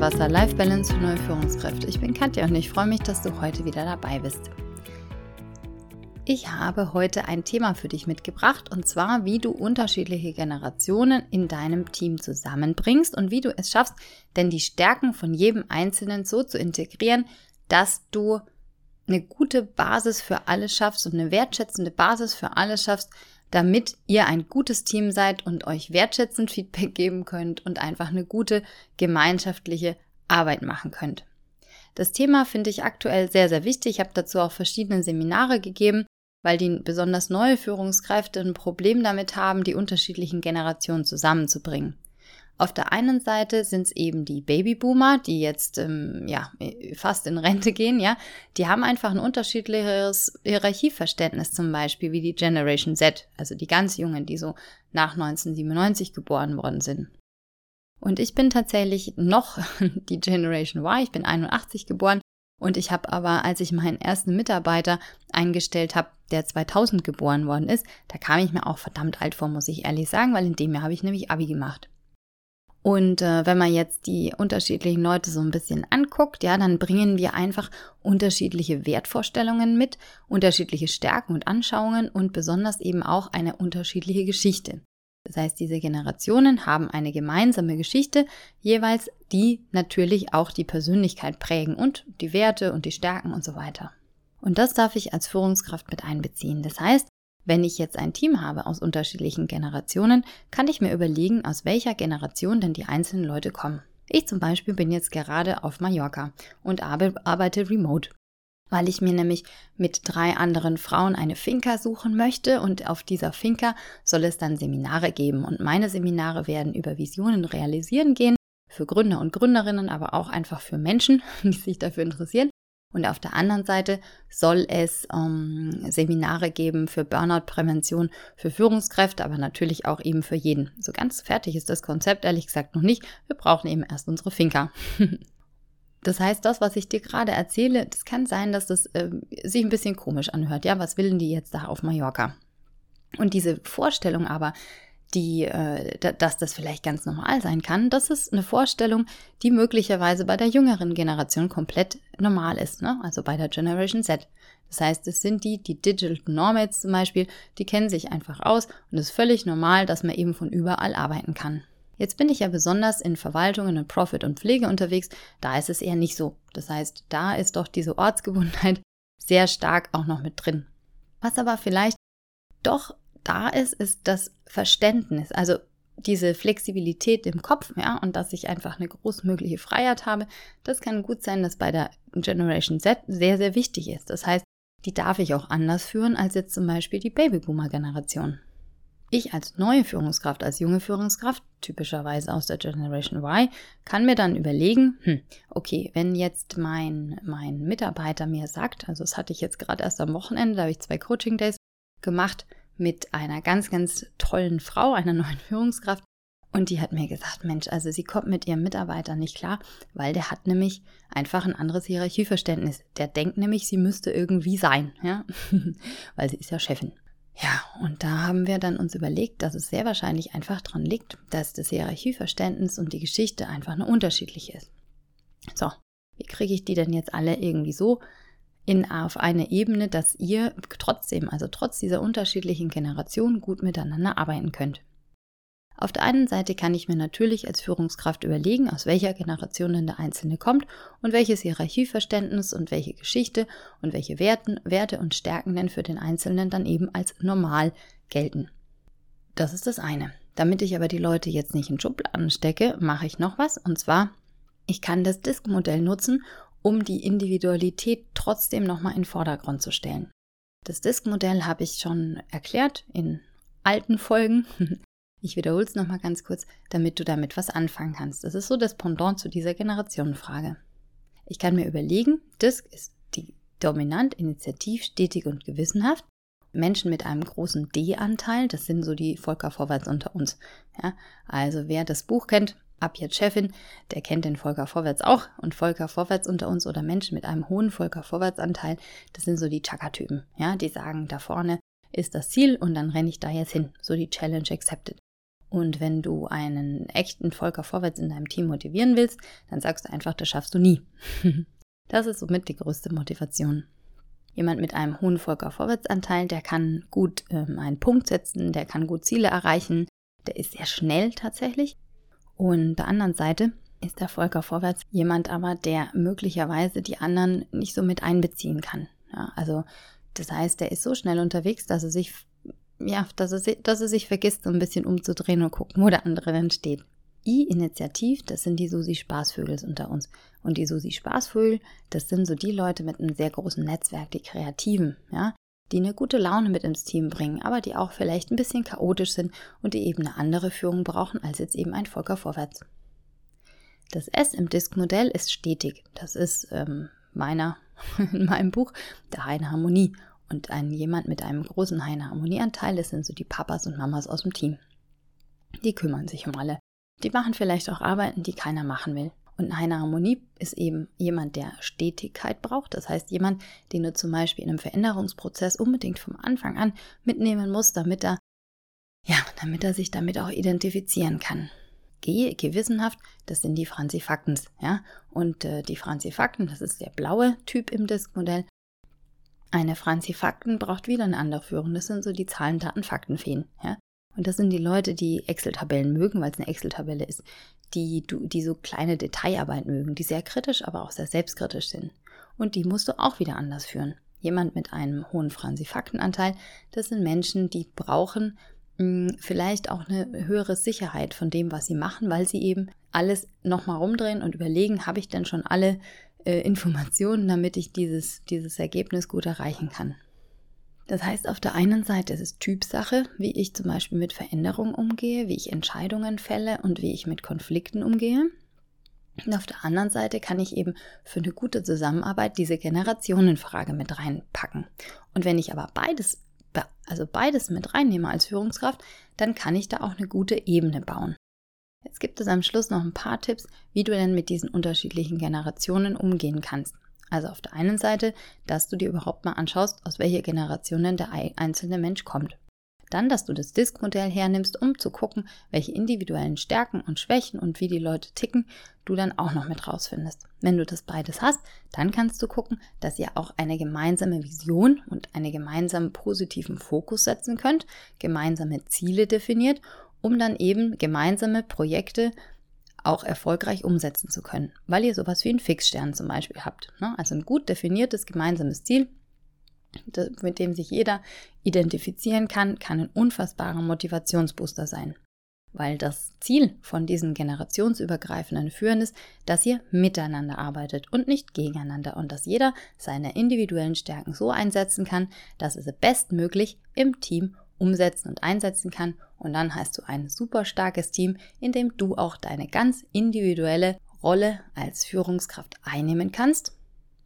Wasser Life Balance für neue Führungskräfte. Ich bin Katja und ich freue mich, dass du heute wieder dabei bist. Ich habe heute ein Thema für dich mitgebracht und zwar, wie du unterschiedliche Generationen in deinem Team zusammenbringst und wie du es schaffst, denn die Stärken von jedem Einzelnen so zu integrieren, dass du eine gute Basis für alles schaffst und eine wertschätzende Basis für alles schaffst, damit ihr ein gutes Team seid und euch wertschätzend Feedback geben könnt und einfach eine gute gemeinschaftliche Arbeit machen könnt. Das Thema finde ich aktuell sehr, sehr wichtig. Ich habe dazu auch verschiedene Seminare gegeben, weil die besonders neue Führungskräfte ein Problem damit haben, die unterschiedlichen Generationen zusammenzubringen. Auf der einen Seite sind es eben die Babyboomer, die jetzt ähm, ja fast in Rente gehen, ja. Die haben einfach ein unterschiedliches Hierarchieverständnis zum Beispiel wie die Generation Z, also die ganz Jungen, die so nach 1997 geboren worden sind. Und ich bin tatsächlich noch die Generation Y, ich bin 81 geboren und ich habe aber, als ich meinen ersten Mitarbeiter eingestellt habe, der 2000 geboren worden ist, da kam ich mir auch verdammt alt vor, muss ich ehrlich sagen, weil in dem Jahr habe ich nämlich Abi gemacht. Und äh, wenn man jetzt die unterschiedlichen Leute so ein bisschen anguckt, ja, dann bringen wir einfach unterschiedliche Wertvorstellungen mit, unterschiedliche Stärken und Anschauungen und besonders eben auch eine unterschiedliche Geschichte. Das heißt, diese Generationen haben eine gemeinsame Geschichte, jeweils die natürlich auch die Persönlichkeit prägen und die Werte und die Stärken und so weiter. Und das darf ich als Führungskraft mit einbeziehen. Das heißt, wenn ich jetzt ein Team habe aus unterschiedlichen Generationen, kann ich mir überlegen, aus welcher Generation denn die einzelnen Leute kommen. Ich zum Beispiel bin jetzt gerade auf Mallorca und arbeite remote, weil ich mir nämlich mit drei anderen Frauen eine Finca suchen möchte und auf dieser Finca soll es dann Seminare geben und meine Seminare werden über Visionen realisieren gehen, für Gründer und Gründerinnen, aber auch einfach für Menschen, die sich dafür interessieren. Und auf der anderen Seite soll es ähm, Seminare geben für Burnout-Prävention für Führungskräfte, aber natürlich auch eben für jeden. So ganz fertig ist das Konzept ehrlich gesagt noch nicht. Wir brauchen eben erst unsere Finker. Das heißt, das, was ich dir gerade erzähle, das kann sein, dass das äh, sich ein bisschen komisch anhört. Ja, was will denn die jetzt da auf Mallorca? Und diese Vorstellung aber, die, äh, dass das vielleicht ganz normal sein kann, das ist eine Vorstellung, die möglicherweise bei der jüngeren Generation komplett normal ist, ne? also bei der Generation Z. Das heißt, es sind die, die Digital Nomads zum Beispiel, die kennen sich einfach aus und es ist völlig normal, dass man eben von überall arbeiten kann. Jetzt bin ich ja besonders in Verwaltungen und Profit und Pflege unterwegs, da ist es eher nicht so. Das heißt, da ist doch diese Ortsgebundenheit sehr stark auch noch mit drin. Was aber vielleicht doch da ist, ist das Verständnis, also diese Flexibilität im Kopf, ja, und dass ich einfach eine großmögliche Freiheit habe, das kann gut sein, dass bei der Generation Z sehr, sehr wichtig ist. Das heißt, die darf ich auch anders führen als jetzt zum Beispiel die Babyboomer-Generation. Ich als neue Führungskraft, als junge Führungskraft, typischerweise aus der Generation Y, kann mir dann überlegen, hm, okay, wenn jetzt mein, mein Mitarbeiter mir sagt, also das hatte ich jetzt gerade erst am Wochenende, da habe ich zwei Coaching Days gemacht, mit einer ganz, ganz tollen Frau, einer neuen Führungskraft. Und die hat mir gesagt, Mensch, also sie kommt mit ihrem Mitarbeiter nicht klar, weil der hat nämlich einfach ein anderes Hierarchieverständnis. Der denkt nämlich, sie müsste irgendwie sein, ja, weil sie ist ja Chefin. Ja, und da haben wir dann uns überlegt, dass es sehr wahrscheinlich einfach daran liegt, dass das Hierarchieverständnis und die Geschichte einfach eine unterschiedliche ist. So, wie kriege ich die denn jetzt alle irgendwie so in, auf eine Ebene, dass ihr trotzdem, also trotz dieser unterschiedlichen Generationen, gut miteinander arbeiten könnt. Auf der einen Seite kann ich mir natürlich als Führungskraft überlegen, aus welcher Generation denn der Einzelne kommt und welches Hierarchieverständnis und welche Geschichte und welche Werten, Werte und Stärken denn für den Einzelnen dann eben als normal gelten. Das ist das eine. Damit ich aber die Leute jetzt nicht in Schubladen stecke, mache ich noch was und zwar, ich kann das Disk-Modell nutzen, um die Individualität trotzdem nochmal in den Vordergrund zu stellen. Das Disk-Modell habe ich schon erklärt in alten Folgen. Ich wiederhole es nochmal ganz kurz, damit du damit was anfangen kannst. Das ist so das Pendant zu dieser Generationenfrage. Ich kann mir überlegen, Disk ist die dominant, initiativ, stetig und gewissenhaft. Menschen mit einem großen D-Anteil, das sind so die Volker Vorwärts unter uns. Ja, also wer das Buch kennt, ab jetzt Chefin, der kennt den Volker Vorwärts auch und Volker Vorwärts unter uns oder Menschen mit einem hohen Volker Vorwärtsanteil, das sind so die Chaka-Typen, ja, die sagen, da vorne ist das Ziel und dann renne ich da jetzt hin, so die Challenge accepted. Und wenn du einen echten Volker vorwärts in deinem Team motivieren willst, dann sagst du einfach, das schaffst du nie. das ist somit die größte Motivation. Jemand mit einem hohen Volker Vorwärtsanteil, der kann gut ähm, einen Punkt setzen, der kann gut Ziele erreichen, der ist sehr schnell tatsächlich. Und der anderen Seite ist der Volker Vorwärts jemand aber, der möglicherweise die anderen nicht so mit einbeziehen kann. Ja, also das heißt, der ist so schnell unterwegs, dass er sich ja, dass er, dass er sich vergisst, so ein bisschen umzudrehen und gucken, wo der andere denn steht. I-Initiativ, das sind die Susi Spaßvögels unter uns. Und die Susi Spaßvögel, das sind so die Leute mit einem sehr großen Netzwerk, die Kreativen, ja, die eine gute Laune mit ins Team bringen, aber die auch vielleicht ein bisschen chaotisch sind und die eben eine andere Führung brauchen als jetzt eben ein Volker vorwärts. Das S im Disk-Modell ist stetig. Das ist ähm, meiner in meinem Buch der Heine Harmonie. Und ein jemand mit einem großen Heine Harmonieanteil, das sind so die Papas und Mamas aus dem Team. Die kümmern sich um alle. Die machen vielleicht auch Arbeiten, die keiner machen will. Und eine Harmonie ist eben jemand, der Stetigkeit braucht. Das heißt, jemand, den du zum Beispiel in einem Veränderungsprozess unbedingt vom Anfang an mitnehmen musst, damit er, ja, damit er sich damit auch identifizieren kann. G, gewissenhaft, das sind die Franzifaktens, ja. Und äh, die Franzifakten, das ist der blaue Typ im Disk-Modell. Eine Franzifakten braucht wieder eine andere Führung. Das sind so die Zahlen, Daten, Faktenfeen, ja. Und das sind die Leute, die Excel-Tabellen mögen, weil es eine Excel-Tabelle ist, die, die so kleine Detailarbeit mögen, die sehr kritisch, aber auch sehr selbstkritisch sind. Und die musst du auch wieder anders führen. Jemand mit einem hohen Franzifaktenanteil, das sind Menschen, die brauchen mh, hm, vielleicht auch eine höhere Sicherheit von dem, was sie machen, weil sie eben alles nochmal rumdrehen und überlegen, habe ich denn schon alle äh, Informationen, damit ich dieses, dieses Ergebnis gut erreichen kann. Das heißt, auf der einen Seite ist es Typsache, wie ich zum Beispiel mit Veränderungen umgehe, wie ich Entscheidungen fälle und wie ich mit Konflikten umgehe. Und auf der anderen Seite kann ich eben für eine gute Zusammenarbeit diese Generationenfrage mit reinpacken. Und wenn ich aber beides, also beides mit reinnehme als Führungskraft, dann kann ich da auch eine gute Ebene bauen. Jetzt gibt es am Schluss noch ein paar Tipps, wie du denn mit diesen unterschiedlichen Generationen umgehen kannst. Also auf der einen Seite, dass du dir überhaupt mal anschaust, aus welcher Generation denn der einzelne Mensch kommt. Dann, dass du das Disk-Modell hernimmst, um zu gucken, welche individuellen Stärken und Schwächen und wie die Leute ticken, du dann auch noch mit rausfindest. Wenn du das beides hast, dann kannst du gucken, dass ihr auch eine gemeinsame Vision und einen gemeinsamen positiven Fokus setzen könnt, gemeinsame Ziele definiert, um dann eben gemeinsame Projekte auch erfolgreich umsetzen zu können, weil ihr sowas wie einen Fixstern zum Beispiel habt. Ne? Also ein gut definiertes gemeinsames Ziel, mit dem sich jeder identifizieren kann, kann ein unfassbarer Motivationsbooster sein. Weil das Ziel von diesen generationsübergreifenden Führen ist, dass ihr miteinander arbeitet und nicht gegeneinander und dass jeder seine individuellen Stärken so einsetzen kann, dass er sie bestmöglich im Team umsetzen und einsetzen kann. Und dann hast du ein super starkes Team, in dem du auch deine ganz individuelle Rolle als Führungskraft einnehmen kannst,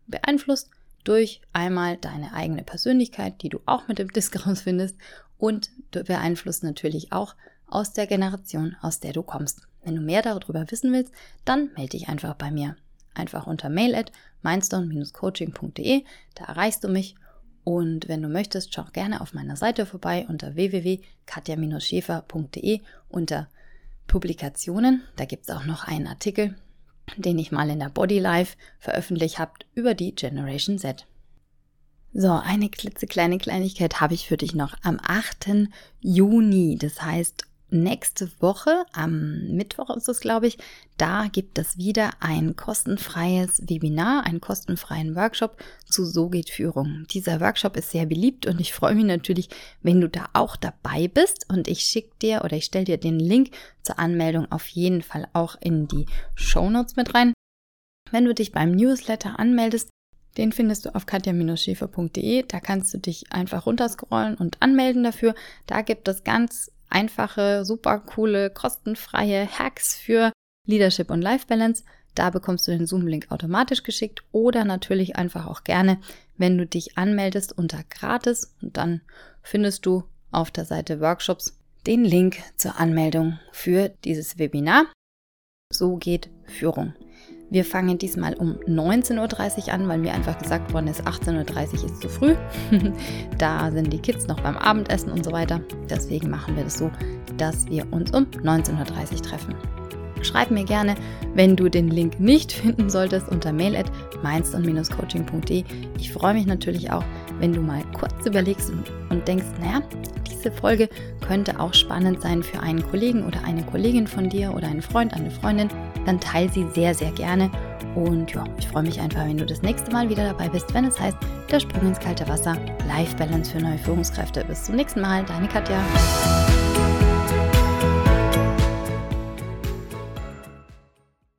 beeinflusst durch einmal deine eigene Persönlichkeit, die du auch mit dem Disk rausfindest und beeinflusst natürlich auch aus der Generation, aus der du kommst. Wenn du mehr darüber wissen willst, dann melde dich einfach bei mir. Einfach unter mail at mindstone-coaching.de, da erreichst du mich und wenn du möchtest, schau gerne auf meiner Seite vorbei unter www.katja-schäfer.de unter Publikationen. Da gibt es auch noch einen Artikel, den ich mal in der Body Life veröffentlicht habe über die Generation Z. So, eine klitzekleine Kleinigkeit habe ich für dich noch am 8. Juni. Das heißt, nächste Woche, am Mittwoch ist es, glaube ich, da gibt es wieder ein kostenfreies Webinar, einen kostenfreien Workshop zu So geht Führung. Dieser Workshop ist sehr beliebt und ich freue mich natürlich, wenn du da auch dabei bist und ich schicke dir oder ich stelle dir den Link zur Anmeldung auf jeden Fall auch in die Show Notes mit rein. Wenn du dich beim Newsletter anmeldest, den findest du auf katja-schäfer.de. Da kannst du dich einfach runterscrollen und anmelden dafür. Da gibt es ganz einfache, super coole, kostenfreie Hacks für Leadership und Life Balance. Da bekommst du den Zoom-Link automatisch geschickt oder natürlich einfach auch gerne, wenn du dich anmeldest unter gratis und dann findest du auf der Seite Workshops den Link zur Anmeldung für dieses Webinar. So geht Führung. Wir fangen diesmal um 19.30 Uhr an, weil mir einfach gesagt worden ist, 18.30 Uhr ist zu früh. da sind die Kids noch beim Abendessen und so weiter. Deswegen machen wir das so, dass wir uns um 19.30 Uhr treffen. Schreib mir gerne, wenn du den Link nicht finden solltest, unter mail at coachingde Ich freue mich natürlich auch, wenn du mal kurz überlegst und denkst, naja, diese Folge könnte auch spannend sein für einen Kollegen oder eine Kollegin von dir oder einen Freund, eine Freundin, dann teile sie sehr, sehr gerne. Und ja, ich freue mich einfach, wenn du das nächste Mal wieder dabei bist, wenn es heißt, der Sprung ins kalte Wasser, Life Balance für neue Führungskräfte. Bis zum nächsten Mal, deine Katja.